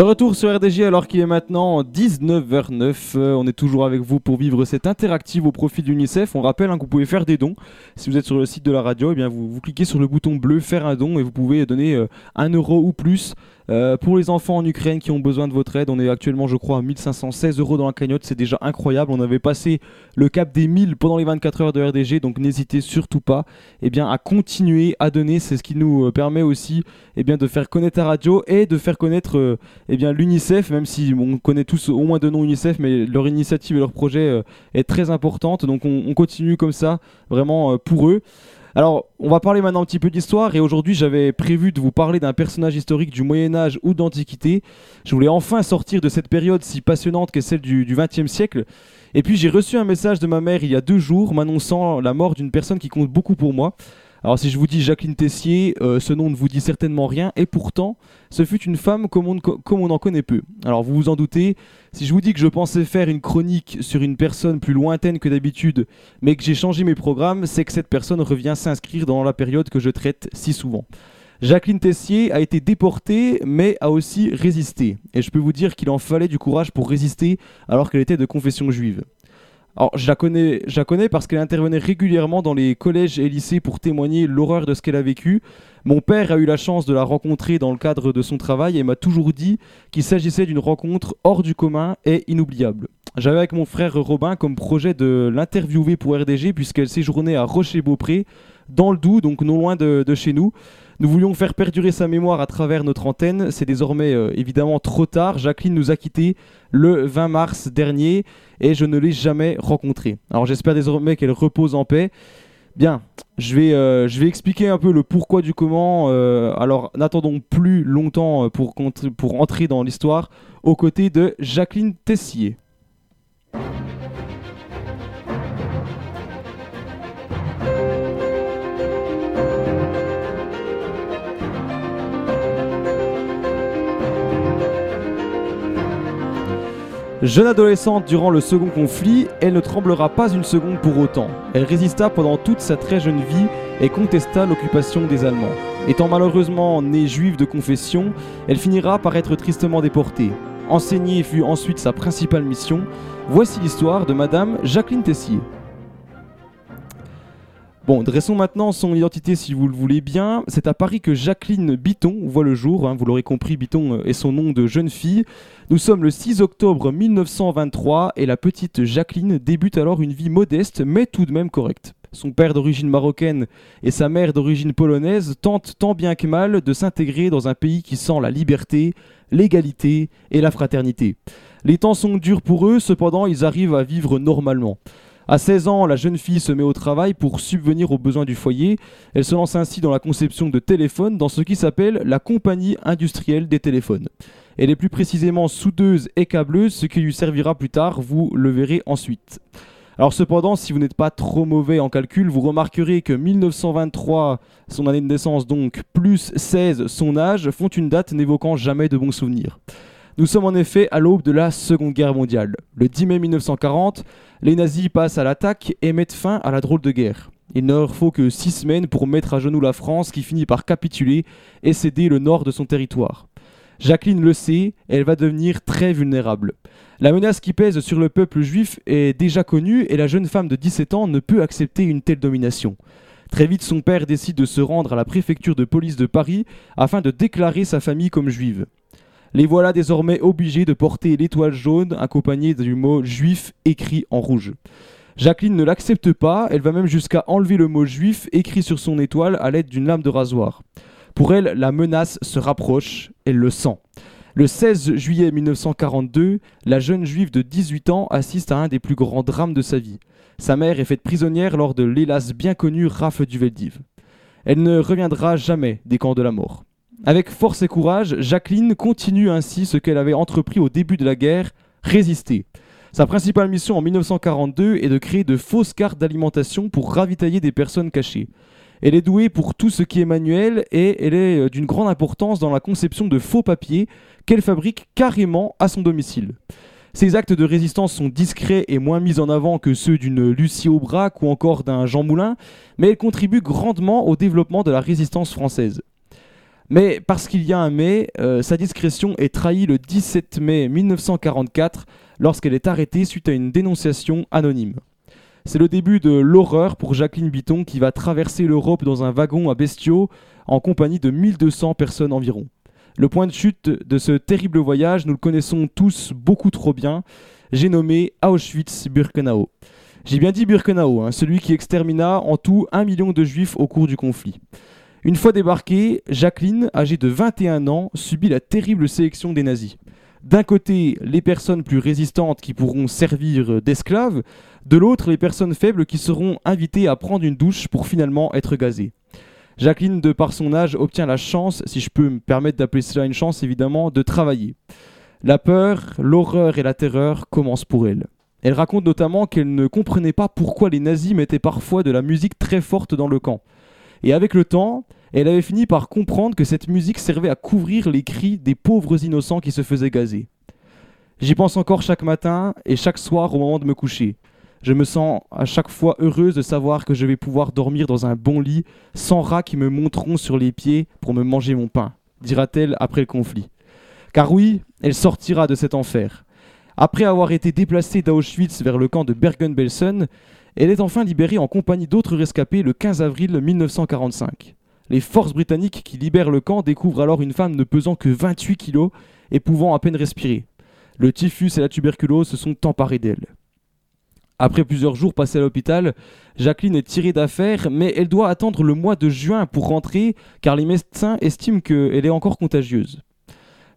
De retour sur RDG alors qu'il est maintenant 19h09, euh, on est toujours avec vous pour vivre cette interactive au profit de l'UNICEF. On rappelle hein, que vous pouvez faire des dons. Si vous êtes sur le site de la radio, eh bien vous, cliquez sur le bouton bleu faire un don et vous pouvez donner euh, euro ou plus euh, pour les enfants en Ukraine qui ont besoin de votre aide, on est actuellement, je crois, à 1516 euros dans la cagnotte. C'est déjà incroyable. On avait passé le cap des 1000 pendant les 24 heures de RDG, donc n'hésitez surtout pas eh bien, à continuer à donner. C'est ce qui nous euh, permet aussi eh bien, de faire connaître la radio et de faire connaître euh, eh l'UNICEF, même si on connaît tous au moins deux noms UNICEF, mais leur initiative et leur projet est très importante. Donc on, on continue comme ça, vraiment pour eux. Alors, on va parler maintenant un petit peu d'histoire et aujourd'hui j'avais prévu de vous parler d'un personnage historique du Moyen Âge ou d'Antiquité. Je voulais enfin sortir de cette période si passionnante qu'est celle du XXe siècle. Et puis j'ai reçu un message de ma mère il y a deux jours m'annonçant la mort d'une personne qui compte beaucoup pour moi. Alors si je vous dis Jacqueline Tessier, euh, ce nom ne vous dit certainement rien, et pourtant, ce fut une femme comme on, comme on en connaît peu. Alors vous vous en doutez, si je vous dis que je pensais faire une chronique sur une personne plus lointaine que d'habitude, mais que j'ai changé mes programmes, c'est que cette personne revient s'inscrire dans la période que je traite si souvent. Jacqueline Tessier a été déportée, mais a aussi résisté. Et je peux vous dire qu'il en fallait du courage pour résister alors qu'elle était de confession juive. Alors, je la connais, parce qu'elle intervenait régulièrement dans les collèges et lycées pour témoigner l'horreur de ce qu'elle a vécu. Mon père a eu la chance de la rencontrer dans le cadre de son travail et m'a toujours dit qu'il s'agissait d'une rencontre hors du commun et inoubliable. J'avais avec mon frère Robin comme projet de l'interviewer pour RDG puisqu'elle séjournait à Rocher-Beaupré, dans le Doubs, donc non loin de chez nous. Nous voulions faire perdurer sa mémoire à travers notre antenne. C'est désormais euh, évidemment trop tard. Jacqueline nous a quittés le 20 mars dernier et je ne l'ai jamais rencontrée. Alors j'espère désormais qu'elle repose en paix. Bien, je vais, euh, expliquer un peu le pourquoi du comment. Euh, alors n'attendons plus longtemps pour, pour entrer dans l'histoire aux côtés de Jacqueline Tessier. Jeune adolescente durant le second conflit, elle ne tremblera pas une seconde pour autant. Elle résista pendant toute sa très jeune vie et contesta l'occupation des Allemands. Étant malheureusement née juive de confession, elle finira par être tristement déportée. Enseigner fut ensuite sa principale mission. Voici l'histoire de Madame Jacqueline Tessier. Bon, dressons maintenant son identité si vous le voulez bien. C'est à Paris que Jacqueline Biton voit le jour. Hein, vous l'aurez compris, Biton euh, est son nom de jeune fille. Nous sommes le 6 octobre 1923 et la petite Jacqueline débute alors une vie modeste mais tout de même correcte. Son père d'origine marocaine et sa mère d'origine polonaise tentent tant bien que mal de s'intégrer dans un pays qui sent la liberté, l'égalité et la fraternité. Les temps sont durs pour eux, cependant ils arrivent à vivre normalement. À 16 ans, la jeune fille se met au travail pour subvenir aux besoins du foyer. Elle se lance ainsi dans la conception de téléphones dans ce qui s'appelle la compagnie industrielle des téléphones. Elle est plus précisément soudeuse et câbleuse, ce qui lui servira plus tard, vous le verrez ensuite. Alors cependant, si vous n'êtes pas trop mauvais en calcul, vous remarquerez que 1923, son année de naissance donc, plus 16, son âge, font une date n'évoquant jamais de bons souvenirs. Nous sommes en effet à l'aube de la Seconde Guerre mondiale. Le 10 mai 1940, les nazis passent à l'attaque et mettent fin à la drôle de guerre. Il ne leur faut que six semaines pour mettre à genoux la France qui finit par capituler et céder le nord de son territoire. Jacqueline le sait, elle va devenir très vulnérable. La menace qui pèse sur le peuple juif est déjà connue et la jeune femme de 17 ans ne peut accepter une telle domination. Très vite, son père décide de se rendre à la préfecture de police de Paris afin de déclarer sa famille comme juive. Les voilà désormais obligés de porter l'étoile jaune accompagnée du mot juif écrit en rouge. Jacqueline ne l'accepte pas, elle va même jusqu'à enlever le mot juif écrit sur son étoile à l'aide d'une lame de rasoir. Pour elle, la menace se rapproche, elle le sent. Le 16 juillet 1942, la jeune juive de 18 ans assiste à un des plus grands drames de sa vie. Sa mère est faite prisonnière lors de l'hélas bien connue rafle du Veldiv. Elle ne reviendra jamais des camps de la mort. Avec force et courage, Jacqueline continue ainsi ce qu'elle avait entrepris au début de la guerre, résister. Sa principale mission en 1942 est de créer de fausses cartes d'alimentation pour ravitailler des personnes cachées. Elle est douée pour tout ce qui est manuel et elle est euh, d'une grande importance dans la conception de faux papiers qu'elle fabrique carrément à son domicile. Ses actes de résistance sont discrets et moins mis en avant que ceux d'une Lucie Aubrac ou encore d'un Jean Moulin, mais elle contribue grandement au développement de la résistance française. Mais parce qu'il y a un mais, euh, sa discrétion est trahie le 17 mai 1944 lorsqu'elle est arrêtée suite à une dénonciation anonyme. C'est le début de l'horreur pour Jacqueline Bitton qui va traverser l'Europe dans un wagon à bestiaux en compagnie de 1200 personnes environ. Le point de chute de ce terrible voyage, nous le connaissons tous beaucoup trop bien, j'ai nommé Auschwitz-Birkenau. J'ai bien dit Birkenau, hein, celui qui extermina en tout un million de juifs au cours du conflit. Une fois débarquée, Jacqueline, âgée de 21 ans, subit la terrible sélection des nazis. D'un côté, les personnes plus résistantes qui pourront servir d'esclaves, de l'autre, les personnes faibles qui seront invitées à prendre une douche pour finalement être gazées. Jacqueline, de par son âge, obtient la chance, si je peux me permettre d'appeler cela une chance évidemment, de travailler. La peur, l'horreur et la terreur commencent pour elle. Elle raconte notamment qu'elle ne comprenait pas pourquoi les nazis mettaient parfois de la musique très forte dans le camp. Et avec le temps, elle avait fini par comprendre que cette musique servait à couvrir les cris des pauvres innocents qui se faisaient gazer. J'y pense encore chaque matin et chaque soir au moment de me coucher. Je me sens à chaque fois heureuse de savoir que je vais pouvoir dormir dans un bon lit sans rats qui me monteront sur les pieds pour me manger mon pain, dira-t-elle après le conflit. Car oui, elle sortira de cet enfer. Après avoir été déplacée d'Auschwitz vers le camp de Bergen-Belsen, elle est enfin libérée en compagnie d'autres rescapés le 15 avril 1945. Les forces britanniques qui libèrent le camp découvrent alors une femme ne pesant que 28 kilos et pouvant à peine respirer. Le typhus et la tuberculose se sont emparés d'elle. Après plusieurs jours passés à l'hôpital, Jacqueline est tirée d'affaire, mais elle doit attendre le mois de juin pour rentrer car les médecins estiment qu'elle est encore contagieuse.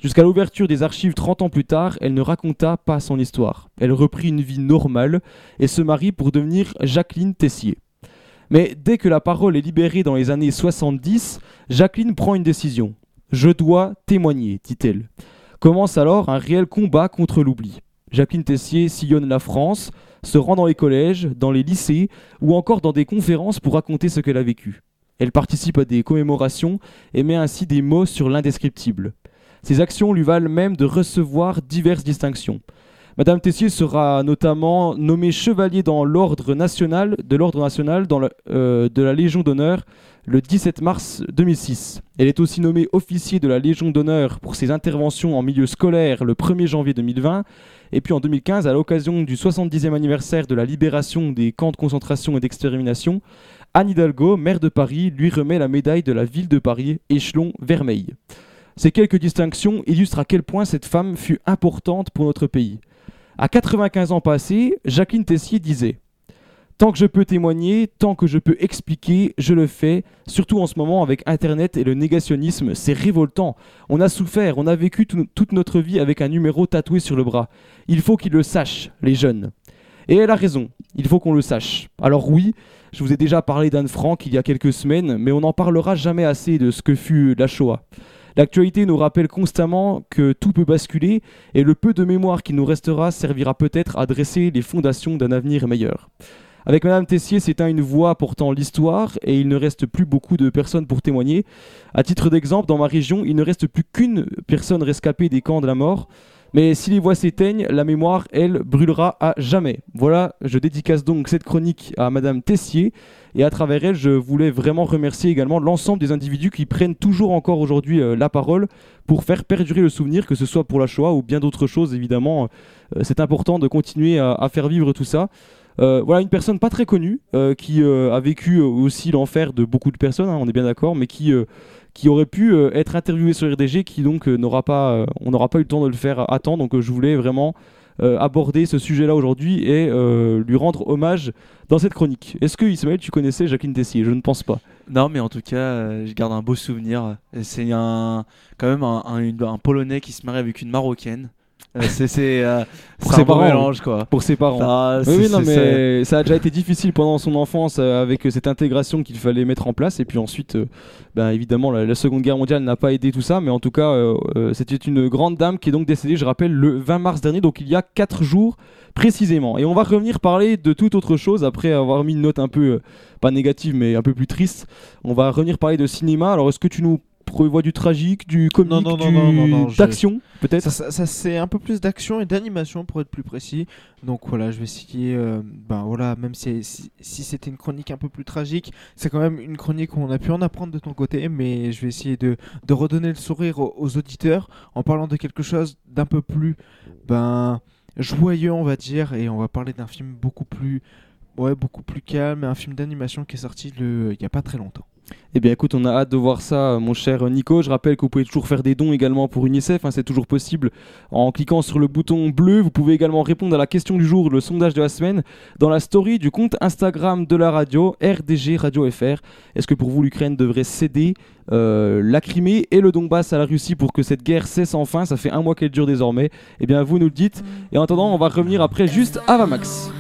Jusqu'à l'ouverture des archives 30 ans plus tard, elle ne raconta pas son histoire. Elle reprit une vie normale et se marie pour devenir Jacqueline Tessier. Mais dès que la parole est libérée dans les années 70, Jacqueline prend une décision. Je dois témoigner, dit-elle. Commence alors un réel combat contre l'oubli. Jacqueline Tessier sillonne la France, se rend dans les collèges, dans les lycées ou encore dans des conférences pour raconter ce qu'elle a vécu. Elle participe à des commémorations et met ainsi des mots sur l'indescriptible. Ses actions lui valent même de recevoir diverses distinctions. Madame Tessier sera notamment nommée chevalier dans l'ordre national de l'ordre national euh, de la Légion d'honneur le 17 mars 2006. Elle est aussi nommée officier de la Légion d'honneur pour ses interventions en milieu scolaire le 1er janvier 2020 et puis en 2015 à l'occasion du 70e anniversaire de la libération des camps de concentration et d'extermination, Anne Hidalgo, maire de Paris, lui remet la médaille de la ville de Paris, échelon vermeil. Ces quelques distinctions illustrent à quel point cette femme fut importante pour notre pays. À 95 ans passés, Jacqueline Tessier disait Tant que je peux témoigner, tant que je peux expliquer, je le fais. Surtout en ce moment avec Internet et le négationnisme, c'est révoltant. On a souffert, on a vécu toute notre vie avec un numéro tatoué sur le bras. Il faut qu'ils le sachent, les jeunes. Et elle a raison, il faut qu'on le sache. Alors oui, je vous ai déjà parlé d'Anne Frank il y a quelques semaines, mais on n'en parlera jamais assez de ce que fut la Shoah. L'actualité nous rappelle constamment que tout peut basculer et le peu de mémoire qui nous restera servira peut-être à dresser les fondations d'un avenir meilleur. Avec Madame Tessier, c'est une voix portant l'histoire et il ne reste plus beaucoup de personnes pour témoigner. À titre d'exemple, dans ma région, il ne reste plus qu'une personne rescapée des camps de la mort. Mais si les voix s'éteignent, la mémoire, elle, brûlera à jamais. Voilà, je dédicace donc cette chronique à Madame Tessier. Et à travers elle, je voulais vraiment remercier également l'ensemble des individus qui prennent toujours encore aujourd'hui euh, la parole pour faire perdurer le souvenir, que ce soit pour la Shoah ou bien d'autres choses, évidemment. Euh, c'est important de continuer à, faire vivre tout ça. Euh, voilà une personne pas très connue qui a vécu aussi l'enfer de beaucoup de personnes, hein, on est bien d'accord, mais qui qui aurait pu euh, être interviewé sur RDG, qui donc euh, n'aura pas, euh, on n'aura pas eu le temps de le faire à temps. Donc je voulais vraiment aborder ce sujet-là aujourd'hui et lui rendre hommage dans cette chronique. Est-ce que Ismaël, tu connaissais Jacqueline Tessier? Je ne pense pas. Non, mais en tout cas, je garde un beau souvenir. C'est un, quand même un, Polonais qui se marie avec une Marocaine. Euh, c'est euh, pour ses parents mélange quoi. Pour ses parents. Ah, oui, non, mais ça a déjà été difficile pendant son enfance euh, avec cette intégration qu'il fallait mettre en place et puis ensuite, ben, évidemment, la, Seconde Guerre mondiale n'a pas aidé tout ça, mais en tout cas, c'était une grande dame qui est donc décédée, je rappelle, le 20 mars dernier, donc il y a 4 jours précisément. Et on va revenir parler de toute autre chose après avoir mis une note un peu pas négative mais un peu plus triste. On va revenir parler de cinéma. Alors est-ce que tu nous prévoit du tragique, du comique, Non, non, non, du- non, non, non, je- d'action peut-être Ça, ça- ça, c'est un peu plus d'action et d'animation pour être plus précis. Donc voilà, je vais essayer. euh, ben voilà, même si, si, si c'était une chronique un peu plus tragique, c'est quand même une chronique où on a pu en apprendre de ton côté. Mais je vais essayer de, de redonner le sourire aux, aux auditeurs en parlant de quelque chose d'un peu plus ben, joyeux, on va dire. Et on va parler d'un film beaucoup plus. Ouais, beaucoup plus calme, un film d'animation qui est sorti il n'y a pas très longtemps. Eh bien écoute, on a hâte de voir ça, mon cher Nico. Je rappelle que vous pouvez toujours faire des dons également pour UNICEF, hein, c'est toujours possible en cliquant sur le bouton bleu. Vous pouvez également répondre à la question du jour, le sondage de la semaine, dans la story du compte Instagram de la radio, RDG Radio FR. Est-ce que pour vous l'Ukraine devrait céder euh, la Crimée et le Donbass à la Russie pour que cette guerre cesse enfin? Ça fait un mois qu'elle dure désormais. Eh bien vous nous le dites. Et en attendant, on va revenir après juste à Vamax.